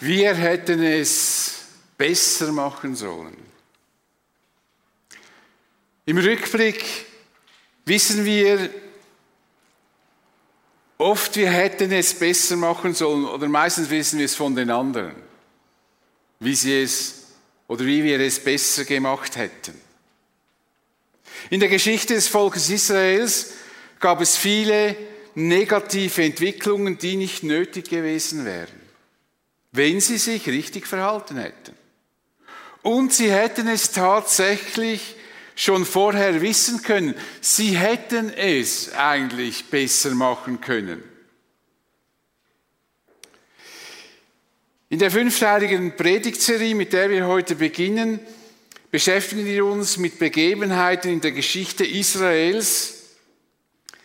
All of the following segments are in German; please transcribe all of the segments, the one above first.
Wir hätten es besser machen sollen. Im Rückblick wissen wir oft, wir hätten es besser machen sollen oder meistens wissen wir es von den anderen, wie sie es oder wie wir es besser gemacht hätten. In der Geschichte des Volkes Israels gab es viele negative Entwicklungen, die nicht nötig gewesen wären, wenn sie sich richtig verhalten hätten. Und sie hätten es tatsächlich schon vorher wissen können. Sie hätten es eigentlich besser machen können. In der fünfteiligen Predigtserie, mit der wir heute beginnen, beschäftigen wir uns mit Begebenheiten in der Geschichte Israels,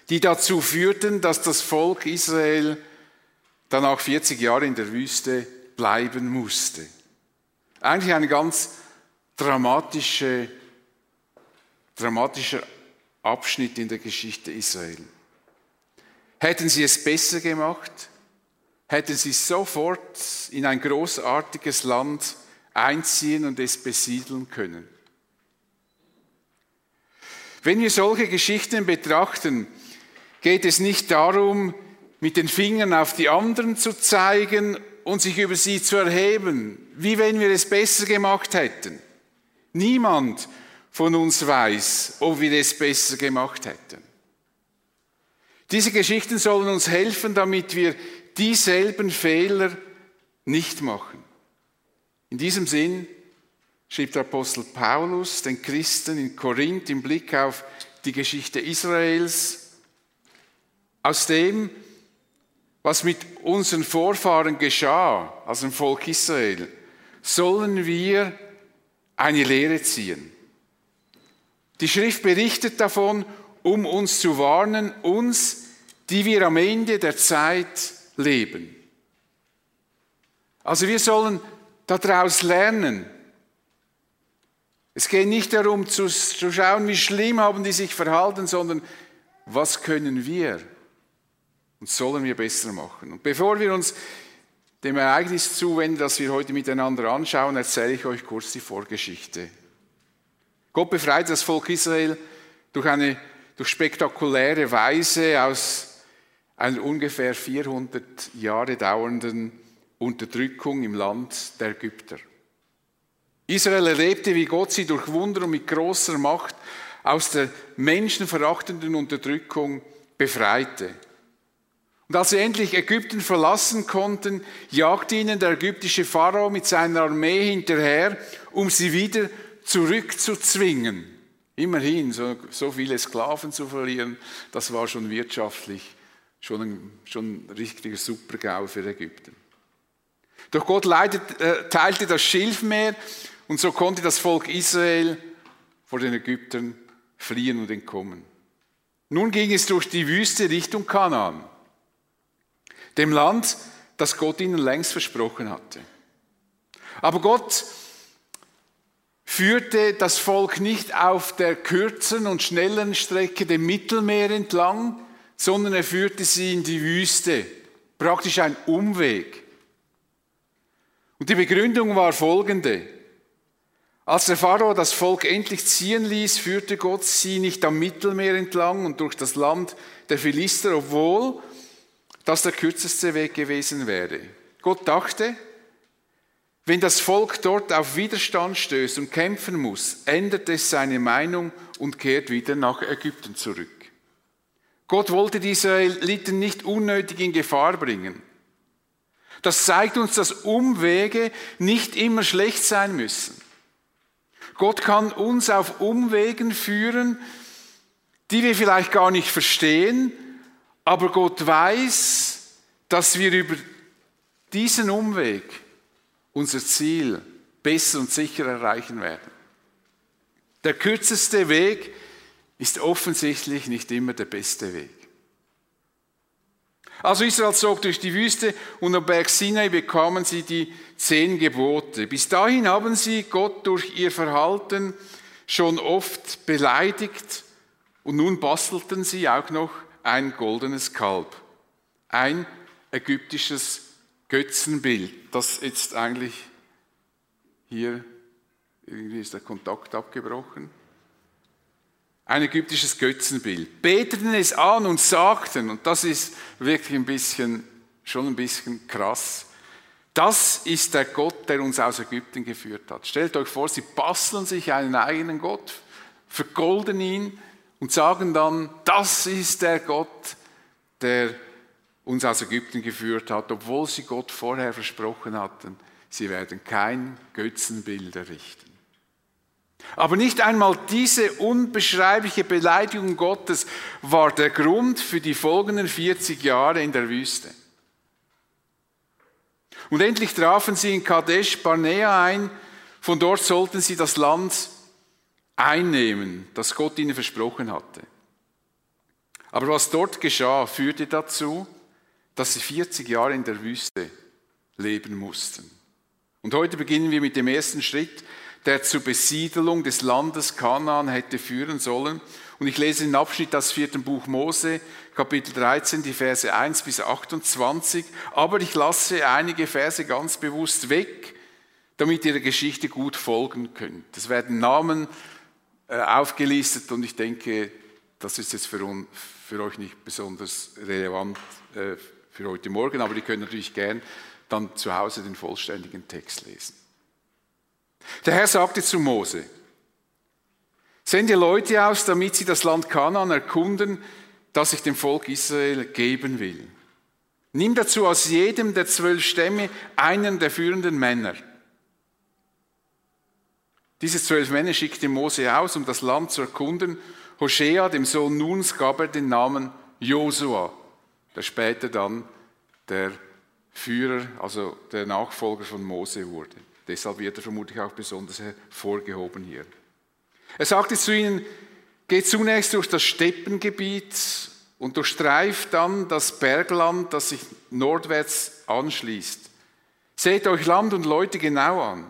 die dazu führten, dass das Volk Israel dann auch 40 Jahre in der Wüste bleiben musste. Eigentlich eine ganz dramatische, dramatischer Abschnitt in der Geschichte Israel. Hätten sie es besser gemacht, hätten sie sofort in ein großartiges Land einziehen und es besiedeln können. Wenn wir solche Geschichten betrachten, geht es nicht darum, mit den Fingern auf die anderen zu zeigen und sich über sie zu erheben, wie wenn wir es besser gemacht hätten. Niemand von uns weiß, ob wir es besser gemacht hätten. Diese Geschichten sollen uns helfen, damit wir dieselben Fehler nicht machen. In diesem Sinn schrieb der Apostel Paulus den Christen in Korinth im Blick auf die Geschichte Israels, aus dem, was mit unseren Vorfahren geschah, also dem Volk Israel, sollen wir eine Lehre ziehen. Die Schrift berichtet davon, um uns zu warnen, uns, die wir am Ende der Zeit leben. Also wir sollen daraus lernen. Es geht nicht darum zu, zu schauen, wie schlimm haben die sich verhalten, sondern was können wir und sollen wir besser machen. Und bevor wir uns dem Ereignis zuwenden, das wir heute miteinander anschauen, erzähle ich euch kurz die Vorgeschichte. Gott befreite das Volk Israel durch eine durch spektakuläre Weise aus einer ungefähr 400 Jahre dauernden Unterdrückung im Land der Ägypter. Israel erlebte, wie Gott sie durch Wunder und mit großer Macht aus der menschenverachtenden Unterdrückung befreite. Und als sie endlich Ägypten verlassen konnten, jagte ihnen der ägyptische Pharao mit seiner Armee hinterher, um sie wieder zurückzuzwingen. Immerhin, so, so viele Sklaven zu verlieren, das war schon wirtschaftlich schon ein, schon ein richtiger Supergau für Ägypten. Doch Gott leitet, äh, teilte das Schilfmeer und so konnte das Volk Israel vor den Ägyptern fliehen und entkommen. Nun ging es durch die Wüste Richtung Kanaan dem Land, das Gott ihnen längst versprochen hatte. Aber Gott führte das Volk nicht auf der kürzen und schnellen Strecke dem Mittelmeer entlang, sondern er führte sie in die Wüste, praktisch ein Umweg. Und die Begründung war folgende. Als der Pharao das Volk endlich ziehen ließ, führte Gott sie nicht am Mittelmeer entlang und durch das Land der Philister, obwohl das der kürzeste Weg gewesen wäre. Gott dachte, wenn das Volk dort auf Widerstand stößt und kämpfen muss, ändert es seine Meinung und kehrt wieder nach Ägypten zurück. Gott wollte die Israeliten nicht unnötig in Gefahr bringen. Das zeigt uns, dass Umwege nicht immer schlecht sein müssen. Gott kann uns auf Umwegen führen, die wir vielleicht gar nicht verstehen, aber Gott weiß, dass wir über diesen Umweg unser Ziel besser und sicher erreichen werden. Der kürzeste Weg ist offensichtlich nicht immer der beste Weg. Also Israel zog durch die Wüste und am Berg Sinai bekamen sie die zehn Gebote. Bis dahin haben sie Gott durch ihr Verhalten schon oft beleidigt und nun bastelten sie auch noch ein goldenes Kalb, ein ägyptisches Götzenbild, das jetzt eigentlich hier, irgendwie ist der Kontakt abgebrochen. Ein ägyptisches Götzenbild. Beteten es an und sagten, und das ist wirklich ein bisschen, schon ein bisschen krass, das ist der Gott, der uns aus Ägypten geführt hat. Stellt euch vor, sie basteln sich einen eigenen Gott, vergolden ihn und sagen dann, das ist der Gott, der uns aus Ägypten geführt hat, obwohl sie Gott vorher versprochen hatten, sie werden kein Götzenbild errichten. Aber nicht einmal diese unbeschreibliche Beleidigung Gottes war der Grund für die folgenden 40 Jahre in der Wüste. Und endlich trafen sie in Kadesh Barnea ein. Von dort sollten sie das Land einnehmen, das Gott ihnen versprochen hatte. Aber was dort geschah, führte dazu, dass sie 40 Jahre in der Wüste leben mussten. Und heute beginnen wir mit dem ersten Schritt, der zur Besiedelung des Landes Kanaan hätte führen sollen. Und ich lese den Abschnitt aus vierten Buch Mose, Kapitel 13, die Verse 1 bis 28. Aber ich lasse einige Verse ganz bewusst weg, damit ihr der Geschichte gut folgen könnt. Es werden Namen äh, aufgelistet und ich denke, das ist jetzt für, un, für euch nicht besonders relevant äh, für heute Morgen, aber ihr könnt natürlich gern dann zu Hause den vollständigen Text lesen. Der Herr sagte zu Mose, Sende Leute aus, damit sie das Land Kanaan erkunden, das ich dem Volk Israel geben will. Nimm dazu aus jedem der zwölf Stämme einen der führenden Männer. Diese zwölf Männer schickte Mose aus, um das Land zu erkunden. Hoshea, dem Sohn Nuns, gab er den Namen Josua, der später dann der Führer, also der Nachfolger von Mose wurde. Deshalb wird er vermutlich auch besonders hervorgehoben hier. Er sagte zu ihnen, geht zunächst durch das Steppengebiet und durchstreift dann das Bergland, das sich nordwärts anschließt. Seht euch Land und Leute genau an.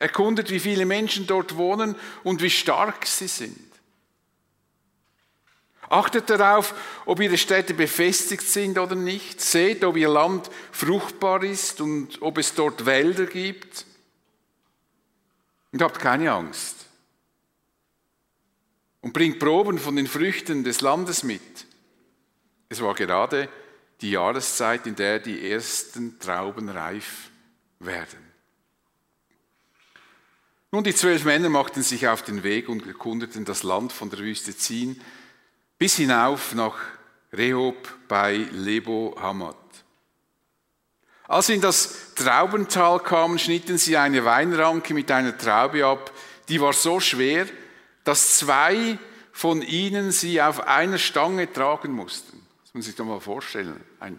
Erkundet, wie viele Menschen dort wohnen und wie stark sie sind. Achtet darauf, ob ihre Städte befestigt sind oder nicht. Seht, ob ihr Land fruchtbar ist und ob es dort Wälder gibt. Und habt keine Angst und bringt Proben von den Früchten des Landes mit. Es war gerade die Jahreszeit, in der die ersten Trauben reif werden. Nun, die zwölf Männer machten sich auf den Weg und erkundeten das Land von der Wüste Zin bis hinauf nach Rehob bei Lebo Hamad. Als sie in das Traubental kamen, schnitten sie eine Weinranke mit einer Traube ab, die war so schwer, dass zwei von ihnen sie auf einer Stange tragen mussten. Das muss man sich doch mal vorstellen. Eine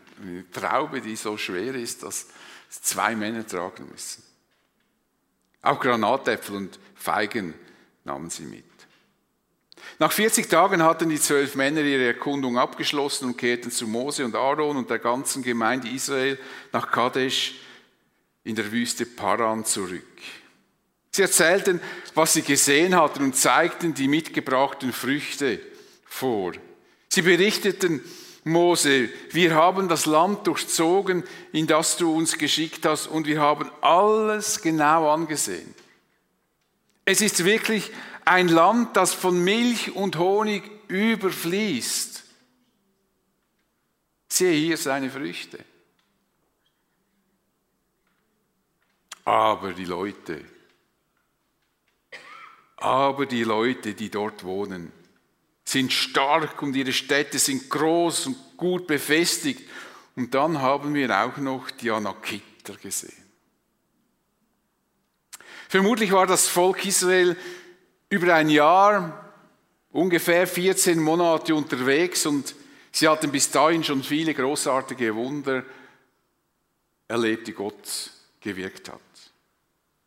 Traube, die so schwer ist, dass zwei Männer tragen müssen. Auch Granatäpfel und Feigen nahmen sie mit. Nach 40 Tagen hatten die zwölf Männer ihre Erkundung abgeschlossen und kehrten zu Mose und Aaron und der ganzen Gemeinde Israel nach Kadesh in der Wüste Paran zurück. Sie erzählten, was sie gesehen hatten und zeigten die mitgebrachten Früchte vor. Sie berichteten, Mose, wir haben das Land durchzogen, in das du uns geschickt hast, und wir haben alles genau angesehen. Es ist wirklich ein Land, das von Milch und Honig überfließt. Sehe hier seine Früchte. Aber die Leute, aber die Leute, die dort wohnen, sind stark und ihre Städte sind groß und gut befestigt. Und dann haben wir auch noch die Anakiter gesehen. Vermutlich war das Volk Israel über ein Jahr, ungefähr 14 Monate unterwegs und sie hatten bis dahin schon viele großartige Wunder erlebt, die Gott gewirkt hat.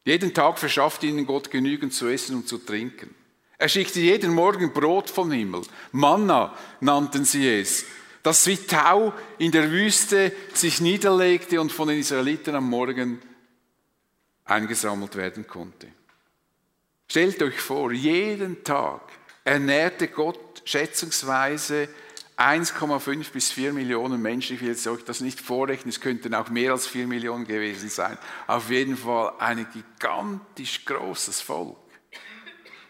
Jeden Tag verschafft ihnen Gott genügend zu essen und zu trinken. Er schickte jeden Morgen Brot vom Himmel. Manna nannten sie es, das wie Tau in der Wüste sich niederlegte und von den Israeliten am Morgen eingesammelt werden konnte. Stellt euch vor, jeden Tag ernährte Gott schätzungsweise 1,5 bis 4 Millionen Menschen. Ich will jetzt euch das nicht vorrechnen, es könnten auch mehr als 4 Millionen gewesen sein. Auf jeden Fall ein gigantisch großes Volk.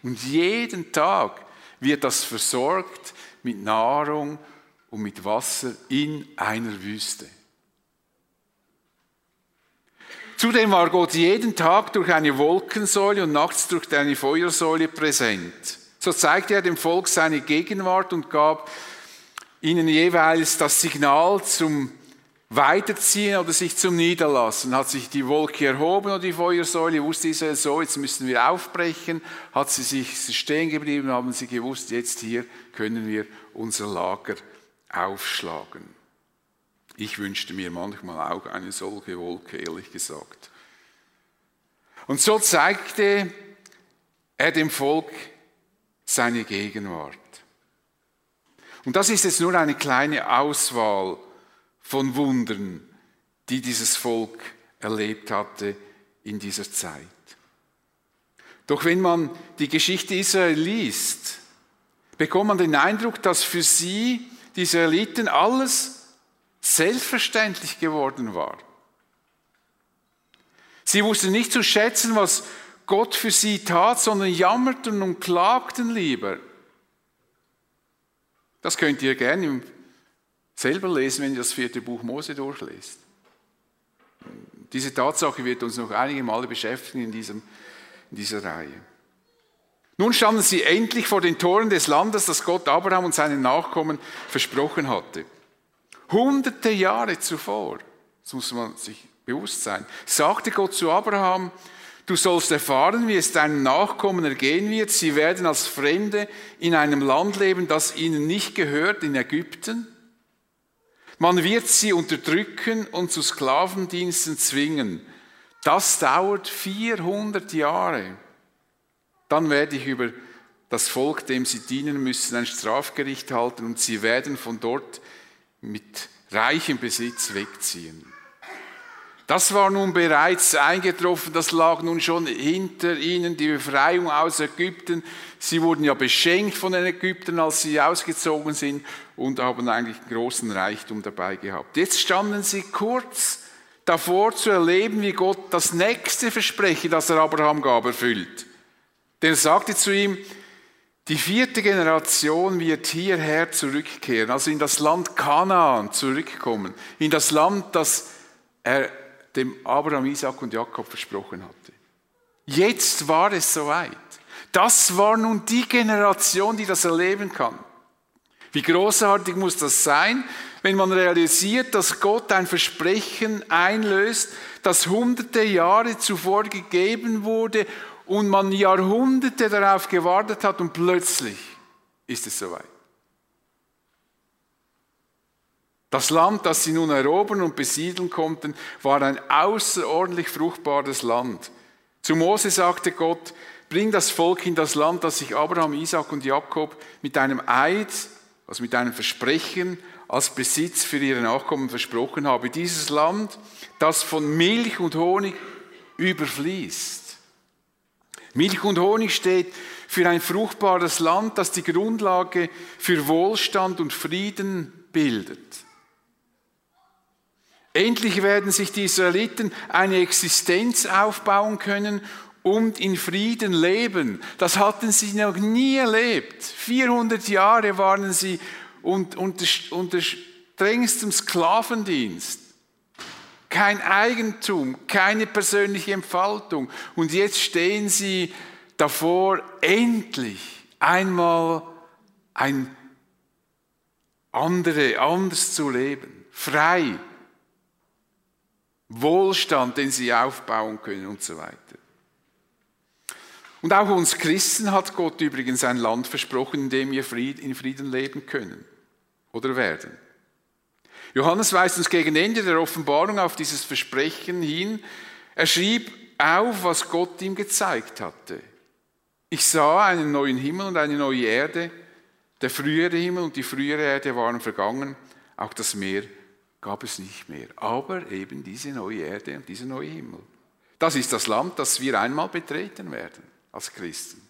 Und jeden Tag wird das versorgt mit Nahrung und mit Wasser in einer Wüste. Zudem war Gott jeden Tag durch eine Wolkensäule und nachts durch eine Feuersäule präsent. So zeigte er dem Volk seine Gegenwart und gab ihnen jeweils das Signal zum Weiterziehen oder sich zum Niederlassen. Hat sich die Wolke erhoben oder die Feuersäule, wusste Israel so, jetzt müssen wir aufbrechen. Hat sie sich stehen geblieben, haben sie gewusst, jetzt hier können wir unser Lager aufschlagen. Ich wünschte mir manchmal auch eine solche Wolke, ehrlich gesagt. Und so zeigte er dem Volk seine Gegenwart. Und das ist jetzt nur eine kleine Auswahl von Wundern, die dieses Volk erlebt hatte in dieser Zeit. Doch wenn man die Geschichte Israel liest, bekommt man den Eindruck, dass für sie, die Israeliten, alles selbstverständlich geworden war. Sie wussten nicht zu schätzen, was Gott für sie tat, sondern jammerten und klagten lieber. Das könnt ihr gerne selber lesen, wenn ihr das vierte Buch Mose durchlest. Diese Tatsache wird uns noch einige Male beschäftigen in, diesem, in dieser Reihe. Nun standen sie endlich vor den Toren des Landes, das Gott Abraham und seinen Nachkommen versprochen hatte. Hunderte Jahre zuvor, das muss man sich bewusst sein, sagte Gott zu Abraham, du sollst erfahren, wie es deinen Nachkommen ergehen wird. Sie werden als Fremde in einem Land leben, das ihnen nicht gehört, in Ägypten. Man wird sie unterdrücken und zu Sklavendiensten zwingen. Das dauert 400 Jahre. Dann werde ich über das Volk, dem sie dienen müssen, ein Strafgericht halten und sie werden von dort mit reichem Besitz wegziehen. Das war nun bereits eingetroffen, das lag nun schon hinter ihnen, die Befreiung aus Ägypten. Sie wurden ja beschenkt von den Ägyptern, als sie ausgezogen sind und haben eigentlich großen Reichtum dabei gehabt. Jetzt standen sie kurz davor zu erleben, wie Gott das nächste Versprechen, das er Abraham gab, erfüllt. Denn er sagte zu ihm, die vierte Generation wird hierher zurückkehren, also in das Land Kanaan zurückkommen, in das Land, das er dem Abraham, Isaac und Jakob versprochen hatte. Jetzt war es soweit. Das war nun die Generation, die das erleben kann. Wie großartig muss das sein, wenn man realisiert, dass Gott ein Versprechen einlöst, das hunderte Jahre zuvor gegeben wurde und man Jahrhunderte darauf gewartet hat und plötzlich ist es soweit. Das Land, das sie nun erobern und besiedeln konnten, war ein außerordentlich fruchtbares Land. Zu Mose sagte Gott, bring das Volk in das Land, das sich Abraham, Isaac und Jakob mit einem Eid, also mit einem Versprechen als Besitz für ihre Nachkommen versprochen habe. Dieses Land, das von Milch und Honig überfließt. Milch und Honig steht für ein fruchtbares Land, das die Grundlage für Wohlstand und Frieden bildet. Endlich werden sich die Israeliten eine Existenz aufbauen können und in Frieden leben. Das hatten sie noch nie erlebt. 400 Jahre waren sie unter, unter strengstem Sklavendienst kein Eigentum, keine persönliche Entfaltung. Und jetzt stehen sie davor, endlich einmal ein andere, anders zu leben, frei, Wohlstand, den sie aufbauen können und so weiter. Und auch uns Christen hat Gott übrigens ein Land versprochen, in dem wir in Frieden leben können oder werden. Johannes weist uns gegen Ende der Offenbarung auf dieses Versprechen hin. Er schrieb auf, was Gott ihm gezeigt hatte. Ich sah einen neuen Himmel und eine neue Erde. Der frühere Himmel und die frühere Erde waren vergangen. Auch das Meer gab es nicht mehr. Aber eben diese neue Erde und dieser neue Himmel. Das ist das Land, das wir einmal betreten werden als Christen.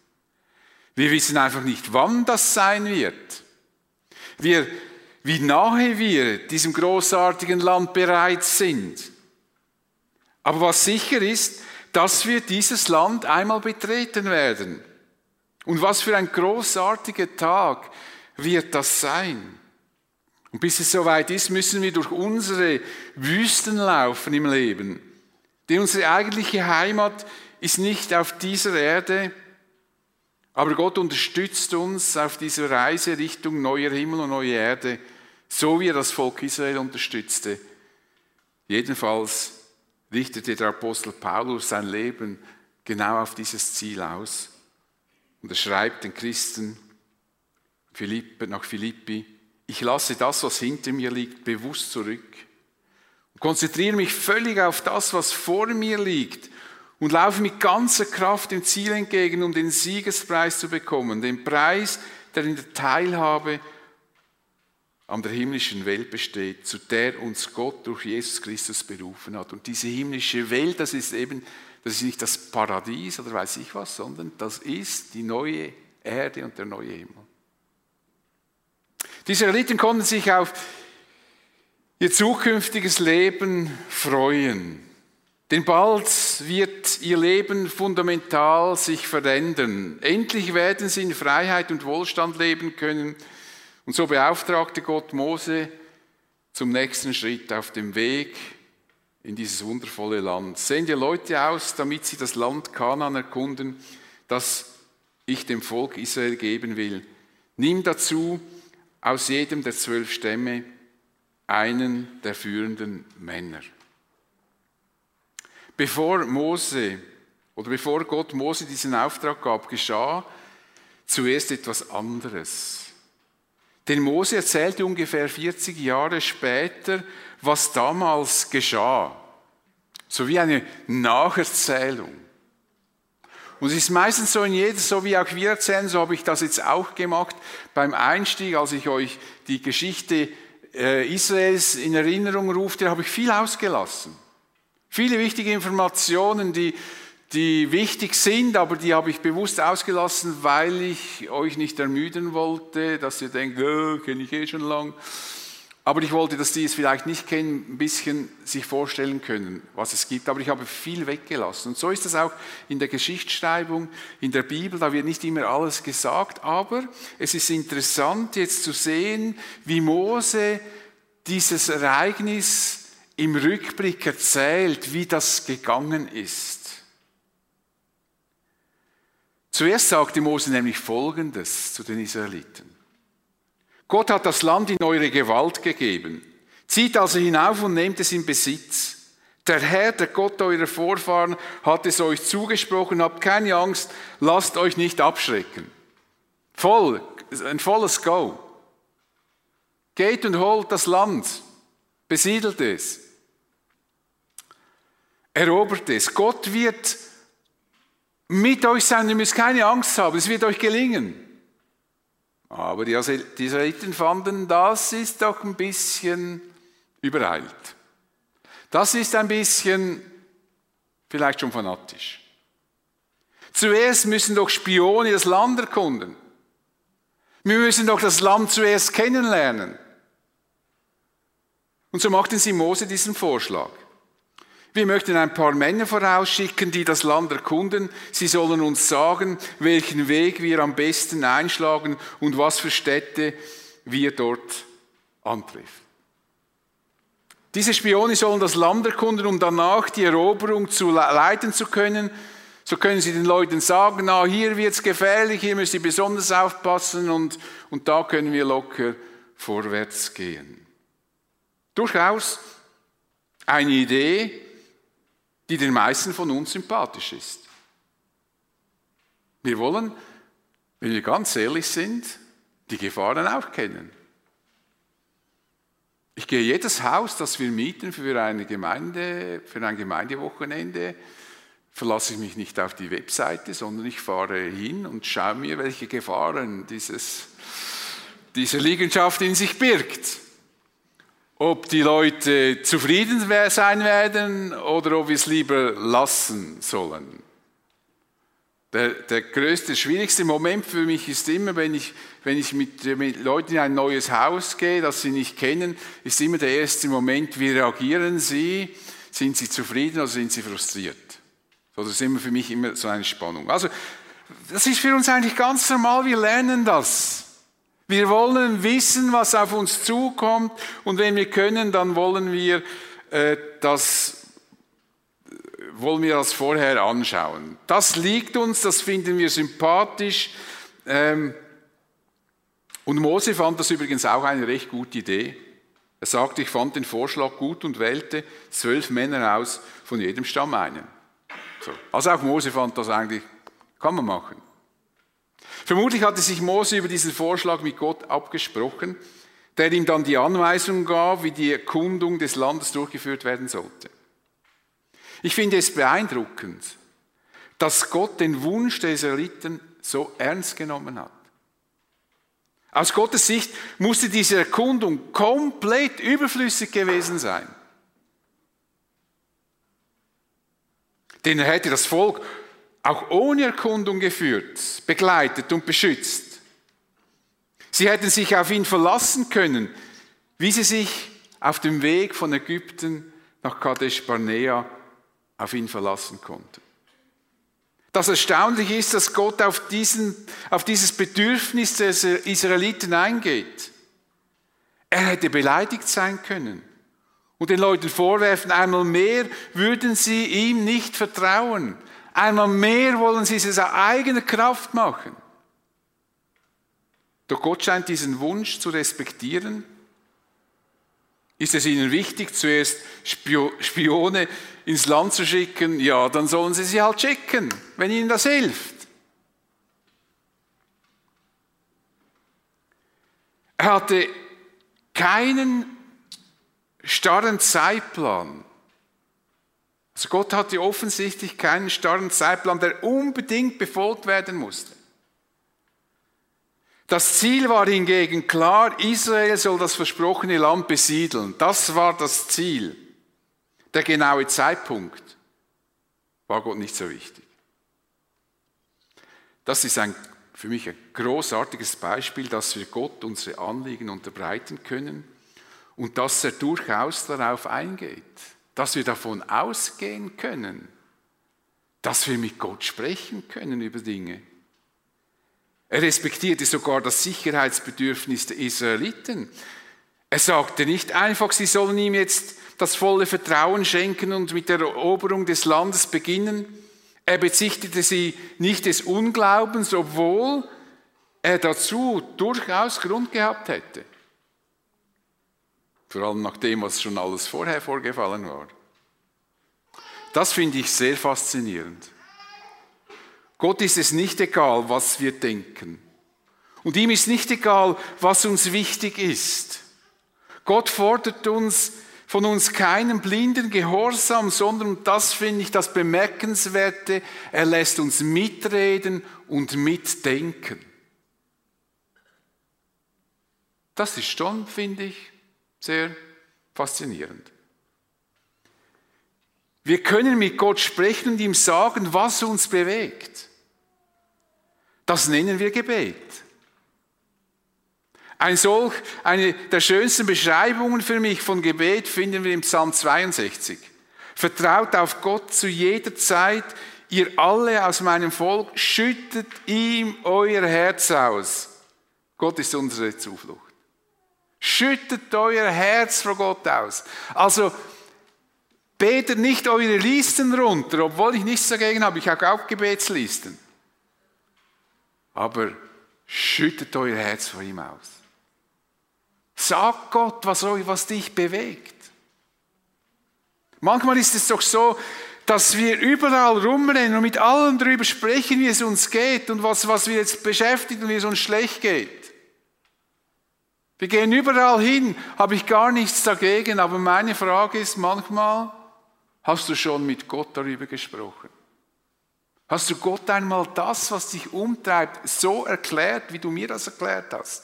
Wir wissen einfach nicht, wann das sein wird. Wir wie nahe wir diesem großartigen Land bereits sind. Aber was sicher ist, dass wir dieses Land einmal betreten werden. Und was für ein großartiger Tag wird das sein. Und bis es soweit ist, müssen wir durch unsere Wüsten laufen im Leben. Denn unsere eigentliche Heimat ist nicht auf dieser Erde, aber Gott unterstützt uns auf dieser Reise Richtung neuer Himmel und neue Erde, so wie er das Volk Israel unterstützte. Jedenfalls richtete der Apostel Paulus sein Leben genau auf dieses Ziel aus. Und er schreibt den Christen nach Philippi, ich lasse das, was hinter mir liegt, bewusst zurück und konzentriere mich völlig auf das, was vor mir liegt und laufe mit ganzer Kraft dem Ziel entgegen, um den Siegespreis zu bekommen, den Preis, der in der Teilhabe an der himmlischen Welt besteht, zu der uns Gott durch Jesus Christus berufen hat. Und diese himmlische Welt, das ist eben, das ist nicht das Paradies oder weiß ich was, sondern das ist die neue Erde und der neue Himmel. Die Israeliten konnten sich auf ihr zukünftiges Leben freuen. Denn bald wird ihr Leben fundamental sich verändern. Endlich werden sie in Freiheit und Wohlstand leben können. Und so beauftragte Gott Mose zum nächsten Schritt auf dem Weg in dieses wundervolle Land. Sehen die Leute aus, damit sie das Land Kanaan erkunden, das ich dem Volk Israel geben will. Nimm dazu aus jedem der zwölf Stämme einen der führenden Männer. Bevor Mose oder bevor Gott Mose diesen Auftrag gab, geschah zuerst etwas anderes. Denn Mose erzählte ungefähr 40 Jahre später, was damals geschah. So wie eine Nacherzählung. Und es ist meistens so in jeder, so wie auch wir erzählen, so habe ich das jetzt auch gemacht beim Einstieg, als ich euch die Geschichte äh, Israels in Erinnerung rufte, habe ich viel ausgelassen. Viele wichtige Informationen, die, die wichtig sind, aber die habe ich bewusst ausgelassen, weil ich euch nicht ermüden wollte, dass ihr denkt, oh, kenne ich eh schon lang. Aber ich wollte, dass die es vielleicht nicht kennen, ein bisschen sich vorstellen können, was es gibt. Aber ich habe viel weggelassen. Und so ist es auch in der Geschichtsschreibung, in der Bibel. Da wird nicht immer alles gesagt. Aber es ist interessant jetzt zu sehen, wie Mose dieses Ereignis im Rückblick erzählt, wie das gegangen ist. Zuerst sagte Mose nämlich Folgendes zu den Israeliten. Gott hat das Land in eure Gewalt gegeben. Zieht also hinauf und nehmt es in Besitz. Der Herr, der Gott eurer Vorfahren, hat es euch zugesprochen. Habt keine Angst, lasst euch nicht abschrecken. Voll, ein volles Go. Geht und holt das Land, besiedelt es, erobert es. Gott wird mit euch sein, ihr müsst keine Angst haben, es wird euch gelingen. Aber die Israeliten fanden, das ist doch ein bisschen übereilt. Das ist ein bisschen vielleicht schon fanatisch. Zuerst müssen doch Spione das Land erkunden. Wir müssen doch das Land zuerst kennenlernen. Und so machten sie Mose diesen Vorschlag. Wir möchten ein paar Männer vorausschicken, die das Land erkunden. Sie sollen uns sagen, welchen Weg wir am besten einschlagen und was für Städte wir dort antreffen. Diese Spione sollen das Land erkunden, um danach die Eroberung zu leiten zu können. So können sie den Leuten sagen, na, hier wird es gefährlich, hier müssen sie besonders aufpassen und, und da können wir locker vorwärts gehen. Durchaus eine Idee, die den meisten von uns sympathisch ist. Wir wollen, wenn wir ganz ehrlich sind, die Gefahren auch kennen. Ich gehe jedes Haus, das wir mieten für eine Gemeinde, für ein Gemeindewochenende, verlasse ich mich nicht auf die Webseite, sondern ich fahre hin und schaue mir, welche Gefahren dieses, diese Liegenschaft in sich birgt ob die Leute zufrieden sein werden oder ob wir es lieber lassen sollen. Der, der größte, schwierigste Moment für mich ist immer, wenn ich, wenn ich mit, mit Leuten in ein neues Haus gehe, das sie nicht kennen, ist immer der erste Moment, wie reagieren sie? Sind sie zufrieden oder sind sie frustriert? Das ist immer für mich immer so eine Spannung. Also, das ist für uns eigentlich ganz normal, wir lernen das. Wir wollen wissen, was auf uns zukommt und wenn wir können, dann wollen wir äh, das wollen wir das vorher anschauen. Das liegt uns, das finden wir sympathisch. Ähm, und Mose fand das übrigens auch eine recht gute Idee. Er sagte, ich fand den Vorschlag gut und wählte zwölf Männer aus, von jedem Stamm einen. So. Also auch Mose fand das eigentlich, kann man machen. Vermutlich hatte sich Mose über diesen Vorschlag mit Gott abgesprochen, der ihm dann die Anweisung gab, wie die Erkundung des Landes durchgeführt werden sollte. Ich finde es beeindruckend, dass Gott den Wunsch der Israeliten so ernst genommen hat. Aus Gottes Sicht musste diese Erkundung komplett überflüssig gewesen sein. Denn er hätte das Volk auch ohne Erkundung geführt, begleitet und beschützt. Sie hätten sich auf ihn verlassen können, wie sie sich auf dem Weg von Ägypten nach Kadesh Barnea auf ihn verlassen konnten. Das Erstaunliche ist, dass Gott auf, diesen, auf dieses Bedürfnis des Israeliten eingeht. Er hätte beleidigt sein können und den Leuten vorwerfen, einmal mehr würden sie ihm nicht vertrauen. Einmal mehr wollen sie es aus eigener Kraft machen. Doch Gott scheint diesen Wunsch zu respektieren ist es ihnen wichtig, zuerst Spione ins Land zu schicken? Ja, dann sollen sie sie halt schicken, wenn ihnen das hilft. Er hatte keinen starren Zeitplan. Also Gott hatte offensichtlich keinen starren Zeitplan, der unbedingt befolgt werden musste. Das Ziel war hingegen klar, Israel soll das versprochene Land besiedeln. Das war das Ziel. Der genaue Zeitpunkt war Gott nicht so wichtig. Das ist ein, für mich ein großartiges Beispiel, dass wir Gott unsere Anliegen unterbreiten können und dass er durchaus darauf eingeht, dass wir davon ausgehen können, dass wir mit Gott sprechen können über Dinge. Er respektierte sogar das Sicherheitsbedürfnis der Israeliten. Er sagte nicht einfach, sie sollen ihm jetzt das volle Vertrauen schenken und mit der Eroberung des Landes beginnen. Er bezichtigte sie nicht des Unglaubens, obwohl er dazu durchaus Grund gehabt hätte. Vor allem nach dem, was schon alles vorher vorgefallen war. Das finde ich sehr faszinierend. Gott ist es nicht egal, was wir denken. Und ihm ist nicht egal, was uns wichtig ist. Gott fordert uns von uns keinen blinden Gehorsam, sondern, das finde ich das Bemerkenswerte, er lässt uns mitreden und mitdenken. Das ist schon, finde ich, sehr faszinierend. Wir können mit Gott sprechen und ihm sagen, was uns bewegt. Das nennen wir Gebet. Ein solch, eine der schönsten Beschreibungen für mich von Gebet finden wir im Psalm 62. Vertraut auf Gott zu jeder Zeit, ihr alle aus meinem Volk, schüttet ihm euer Herz aus. Gott ist unsere Zuflucht. Schüttet euer Herz vor Gott aus. Also betet nicht eure Listen runter, obwohl ich nichts dagegen habe. Ich habe auch Gebetslisten aber schüttet euer Herz vor ihm aus. Sag Gott, was, was dich bewegt. Manchmal ist es doch so, dass wir überall rumrennen und mit allem darüber sprechen, wie es uns geht und was, was wir jetzt beschäftigt und wie es uns schlecht geht. Wir gehen überall hin, habe ich gar nichts dagegen, aber meine Frage ist manchmal, hast du schon mit Gott darüber gesprochen? Hast du Gott einmal das, was dich umtreibt, so erklärt, wie du mir das erklärt hast?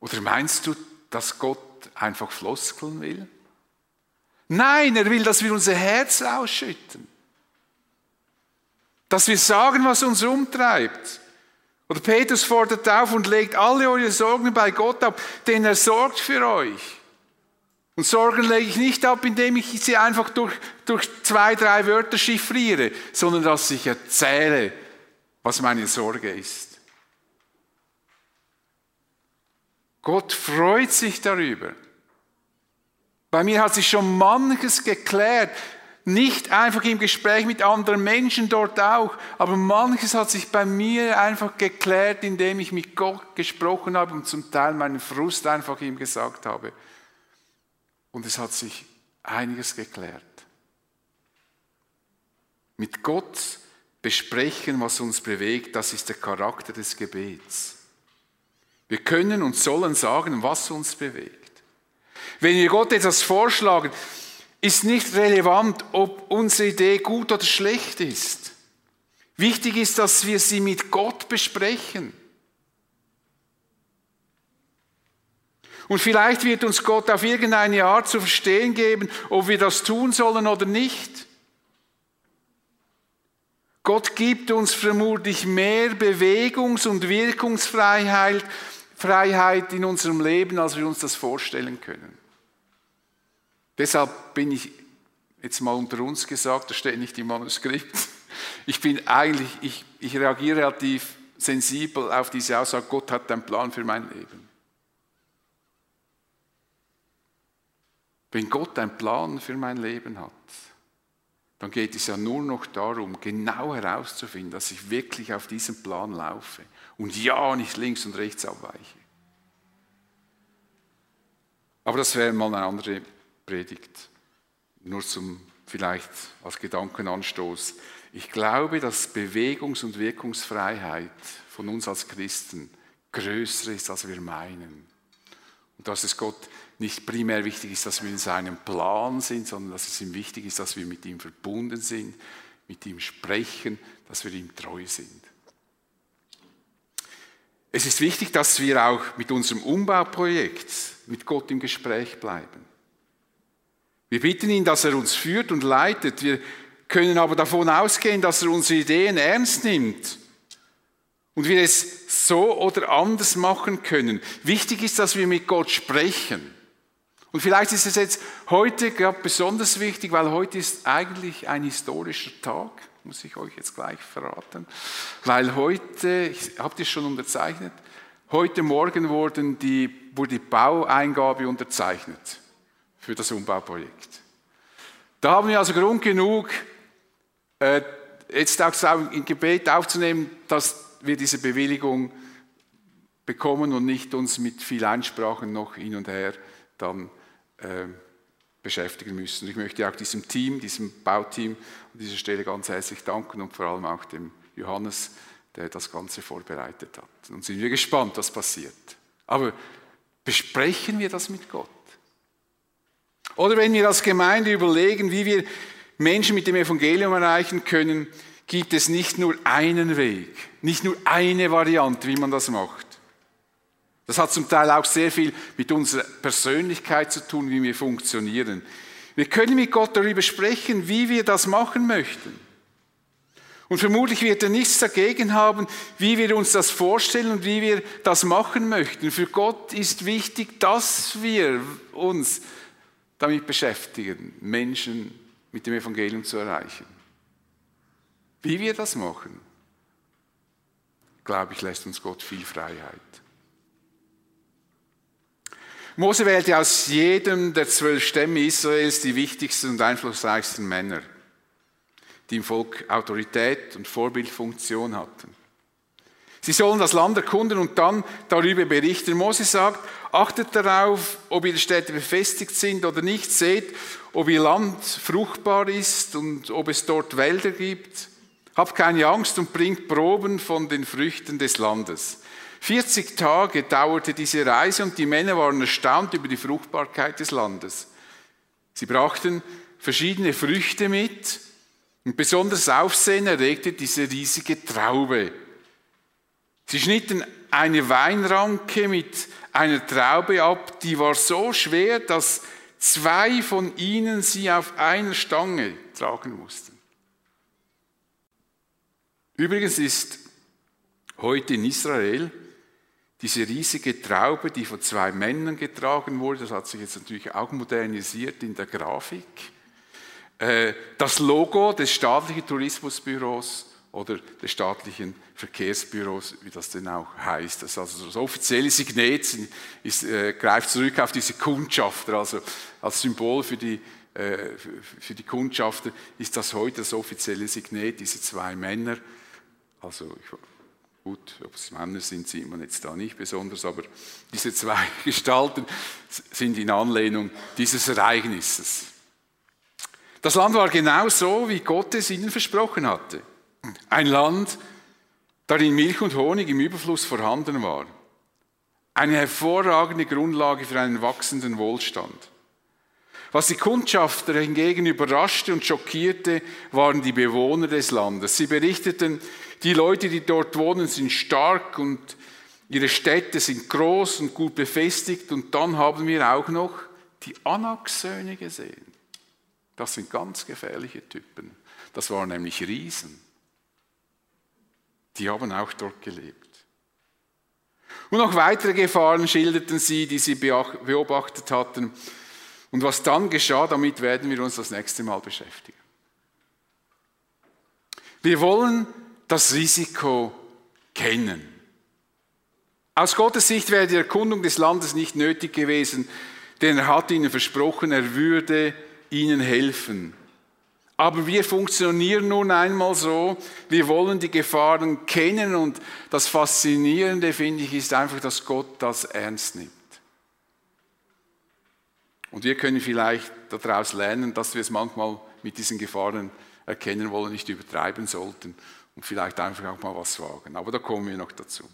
Oder meinst du, dass Gott einfach Floskeln will? Nein, er will, dass wir unser Herz ausschütten. Dass wir sagen, was uns umtreibt. Oder Petrus fordert auf und legt alle eure Sorgen bei Gott ab, denn er sorgt für euch. Und Sorgen lege ich nicht ab, indem ich sie einfach durch, durch zwei, drei Wörter chiffriere, sondern dass ich erzähle, was meine Sorge ist. Gott freut sich darüber. Bei mir hat sich schon manches geklärt, nicht einfach im Gespräch mit anderen Menschen dort auch, aber manches hat sich bei mir einfach geklärt, indem ich mit Gott gesprochen habe und zum Teil meinen Frust einfach ihm gesagt habe. Und es hat sich einiges geklärt. Mit Gott besprechen, was uns bewegt, das ist der Charakter des Gebets. Wir können und sollen sagen, was uns bewegt. Wenn wir Gott etwas vorschlagen, ist nicht relevant, ob unsere Idee gut oder schlecht ist. Wichtig ist, dass wir sie mit Gott besprechen. Und vielleicht wird uns Gott auf irgendeine Art zu verstehen geben, ob wir das tun sollen oder nicht. Gott gibt uns vermutlich mehr Bewegungs- und Wirkungsfreiheit Freiheit in unserem Leben, als wir uns das vorstellen können. Deshalb bin ich jetzt mal unter uns gesagt, das steht nicht im Manuskript, ich bin eigentlich, ich, ich reagiere relativ sensibel auf diese Aussage, Gott hat einen Plan für mein Leben. Wenn Gott einen Plan für mein Leben hat, dann geht es ja nur noch darum, genau herauszufinden, dass ich wirklich auf diesem Plan laufe und ja nicht links und rechts abweiche. Aber das wäre mal eine andere Predigt, nur zum vielleicht als Gedankenanstoß. Ich glaube, dass Bewegungs- und Wirkungsfreiheit von uns als Christen größer ist, als wir meinen. Und dass es Gott nicht primär wichtig ist, dass wir in seinem Plan sind, sondern dass es ihm wichtig ist, dass wir mit ihm verbunden sind, mit ihm sprechen, dass wir ihm treu sind. Es ist wichtig, dass wir auch mit unserem Umbauprojekt mit Gott im Gespräch bleiben. Wir bitten ihn, dass er uns führt und leitet. Wir können aber davon ausgehen, dass er unsere Ideen ernst nimmt und wir es so oder anders machen können. Wichtig ist, dass wir mit Gott sprechen. Und vielleicht ist es jetzt heute besonders wichtig, weil heute ist eigentlich ein historischer Tag, muss ich euch jetzt gleich verraten. Weil heute, habt ihr schon unterzeichnet? Heute Morgen wurden die, wurde die Baueingabe unterzeichnet für das Umbauprojekt. Da haben wir also Grund genug, äh, jetzt auch im Gebet aufzunehmen, dass wir diese Bewilligung bekommen und nicht uns mit viel Einsprachen noch hin und her dann äh, beschäftigen müssen. Ich möchte auch diesem Team, diesem Bauteam an dieser Stelle ganz herzlich danken und vor allem auch dem Johannes, der das Ganze vorbereitet hat. Und sind wir gespannt, was passiert. Aber besprechen wir das mit Gott? Oder wenn wir als Gemeinde überlegen, wie wir Menschen mit dem Evangelium erreichen können, gibt es nicht nur einen Weg, nicht nur eine Variante, wie man das macht. Das hat zum Teil auch sehr viel mit unserer Persönlichkeit zu tun, wie wir funktionieren. Wir können mit Gott darüber sprechen, wie wir das machen möchten. Und vermutlich wird er nichts dagegen haben, wie wir uns das vorstellen und wie wir das machen möchten. Für Gott ist wichtig, dass wir uns damit beschäftigen, Menschen mit dem Evangelium zu erreichen. Wie wir das machen, glaube ich, lässt uns Gott viel Freiheit. Mose wählte aus jedem der zwölf Stämme Israels die wichtigsten und einflussreichsten Männer, die im Volk Autorität und Vorbildfunktion hatten. Sie sollen das Land erkunden und dann darüber berichten. Mose sagt, achtet darauf, ob ihre Städte befestigt sind oder nicht. Seht, ob ihr Land fruchtbar ist und ob es dort Wälder gibt. Habt keine Angst und bringt Proben von den Früchten des Landes. 40 Tage dauerte diese Reise und die Männer waren erstaunt über die Fruchtbarkeit des Landes. Sie brachten verschiedene Früchte mit und besonders Aufsehen erregte diese riesige Traube. Sie schnitten eine Weinranke mit einer Traube ab, die war so schwer, dass zwei von ihnen sie auf einer Stange tragen mussten. Übrigens ist heute in Israel diese riesige Traube, die von zwei Männern getragen wurde, das hat sich jetzt natürlich auch modernisiert in der Grafik, äh, das Logo des staatlichen Tourismusbüros oder des staatlichen Verkehrsbüros, wie das denn auch heißt. Das, also das offizielle Signet ist, äh, greift zurück auf diese Kundschafter, also als Symbol für die, äh, für die Kundschafter ist das heute das offizielle Signet, diese zwei Männer. Also ich, gut, ob es Männer sind, sieht man jetzt da nicht besonders, aber diese zwei Gestalten sind in Anlehnung dieses Ereignisses. Das Land war genau so, wie Gott es ihnen versprochen hatte. Ein Land, darin Milch und Honig im Überfluss vorhanden war. Eine hervorragende Grundlage für einen wachsenden Wohlstand. Was die Kundschafter hingegen überraschte und schockierte, waren die Bewohner des Landes. Sie berichteten, die Leute, die dort wohnen, sind stark und ihre Städte sind groß und gut befestigt. Und dann haben wir auch noch die Anaksöhne gesehen. Das sind ganz gefährliche Typen. Das waren nämlich Riesen. Die haben auch dort gelebt. Und noch weitere Gefahren schilderten sie, die sie beobachtet hatten. Und was dann geschah, damit werden wir uns das nächste Mal beschäftigen. Wir wollen das Risiko kennen. Aus Gottes Sicht wäre die Erkundung des Landes nicht nötig gewesen, denn er hat ihnen versprochen, er würde ihnen helfen. Aber wir funktionieren nun einmal so, wir wollen die Gefahren kennen und das Faszinierende, finde ich, ist einfach, dass Gott das ernst nimmt. Und wir können vielleicht daraus lernen, dass wir es manchmal mit diesen Gefahren erkennen wollen, nicht übertreiben sollten und vielleicht einfach auch mal was wagen. Aber da kommen wir noch dazu.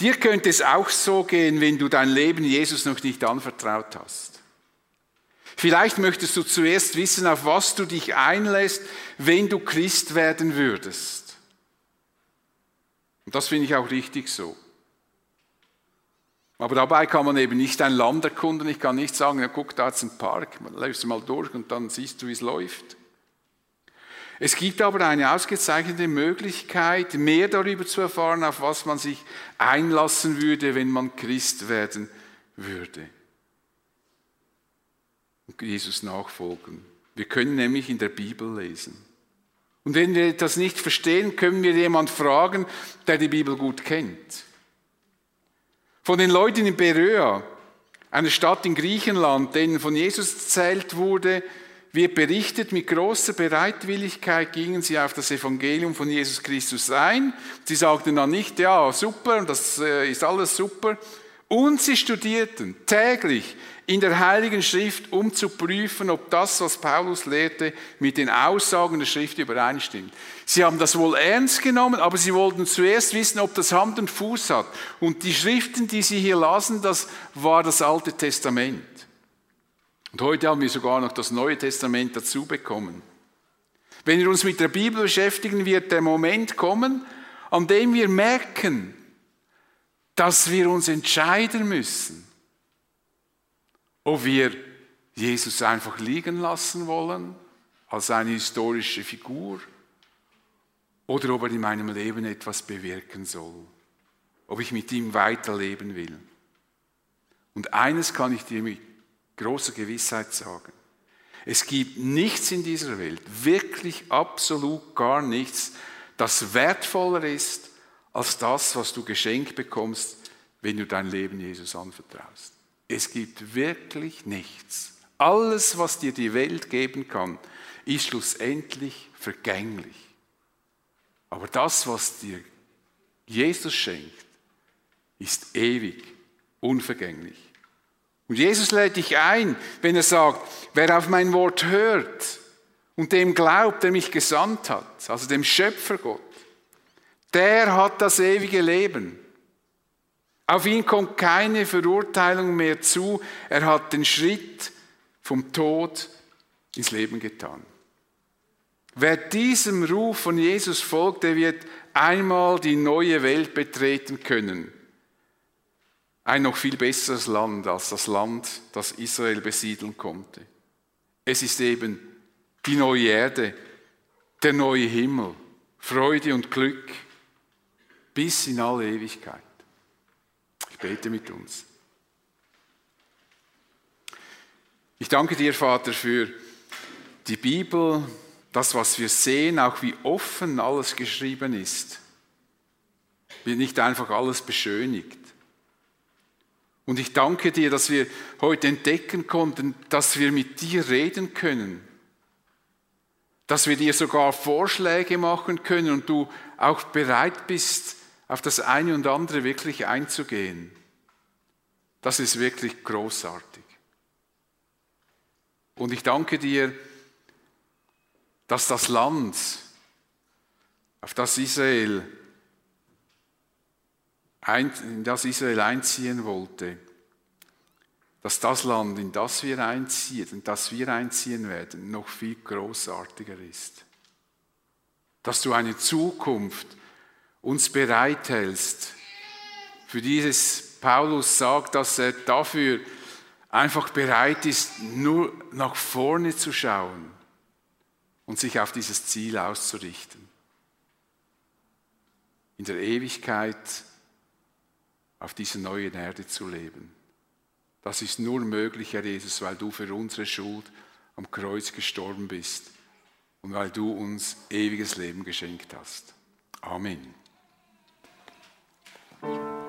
Dir könnte es auch so gehen, wenn du dein Leben Jesus noch nicht anvertraut hast. Vielleicht möchtest du zuerst wissen, auf was du dich einlässt, wenn du Christ werden würdest. Und das finde ich auch richtig so. Aber dabei kann man eben nicht ein Land erkunden. Ich kann nicht sagen, ja, guck, da ist ein Park, man läufst mal durch und dann siehst du, wie es läuft. Es gibt aber eine ausgezeichnete Möglichkeit, mehr darüber zu erfahren, auf was man sich einlassen würde, wenn man Christ werden würde Jesus nachfolgen. Wir können nämlich in der Bibel lesen. Und wenn wir das nicht verstehen, können wir jemanden fragen, der die Bibel gut kennt. Von den Leuten in Beröa, einer Stadt in Griechenland, denen von Jesus erzählt wurde, wird berichtet, mit großer Bereitwilligkeit gingen sie auf das Evangelium von Jesus Christus ein. Sie sagten dann nicht, ja, super, das äh, ist alles super. Und sie studierten täglich in der Heiligen Schrift, um zu prüfen, ob das, was Paulus lehrte, mit den Aussagen der Schrift übereinstimmt. Sie haben das wohl ernst genommen, aber sie wollten zuerst wissen, ob das Hand und Fuß hat. Und die Schriften, die sie hier lasen, das war das Alte Testament. Und heute haben wir sogar noch das Neue Testament dazu bekommen. Wenn wir uns mit der Bibel beschäftigen, wird der Moment kommen, an dem wir merken, dass wir uns entscheiden müssen ob wir Jesus einfach liegen lassen wollen als eine historische Figur oder ob er in meinem Leben etwas bewirken soll, ob ich mit ihm weiterleben will. Und eines kann ich dir mit großer Gewissheit sagen. Es gibt nichts in dieser Welt, wirklich absolut gar nichts, das wertvoller ist als das, was du geschenkt bekommst, wenn du dein Leben Jesus anvertraust. Es gibt wirklich nichts. Alles, was dir die Welt geben kann, ist schlussendlich vergänglich. Aber das, was dir Jesus schenkt, ist ewig, unvergänglich. Und Jesus lädt dich ein, wenn er sagt, wer auf mein Wort hört und dem glaubt, der mich gesandt hat, also dem Schöpfergott, der hat das ewige Leben. Auf ihn kommt keine Verurteilung mehr zu. Er hat den Schritt vom Tod ins Leben getan. Wer diesem Ruf von Jesus folgt, der wird einmal die neue Welt betreten können. Ein noch viel besseres Land als das Land, das Israel besiedeln konnte. Es ist eben die neue Erde, der neue Himmel Freude und Glück bis in alle Ewigkeit. Bete mit uns. Ich danke dir, Vater, für die Bibel, das, was wir sehen, auch wie offen alles geschrieben ist. Wird nicht einfach alles beschönigt. Und ich danke dir, dass wir heute entdecken konnten, dass wir mit dir reden können. Dass wir dir sogar Vorschläge machen können und du auch bereit bist, auf das eine und andere wirklich einzugehen. Das ist wirklich großartig. Und ich danke dir, dass das Land, auf das Israel in das Israel einziehen wollte, dass das Land, in das wir einziehen, in das wir einziehen werden, noch viel großartiger ist. Dass du eine Zukunft uns bereithältst, für dieses Paulus sagt, dass er dafür einfach bereit ist, nur nach vorne zu schauen und sich auf dieses Ziel auszurichten. In der Ewigkeit auf dieser neuen Erde zu leben. Das ist nur möglich, Herr Jesus, weil du für unsere Schuld am Kreuz gestorben bist und weil du uns ewiges Leben geschenkt hast. Amen. あ!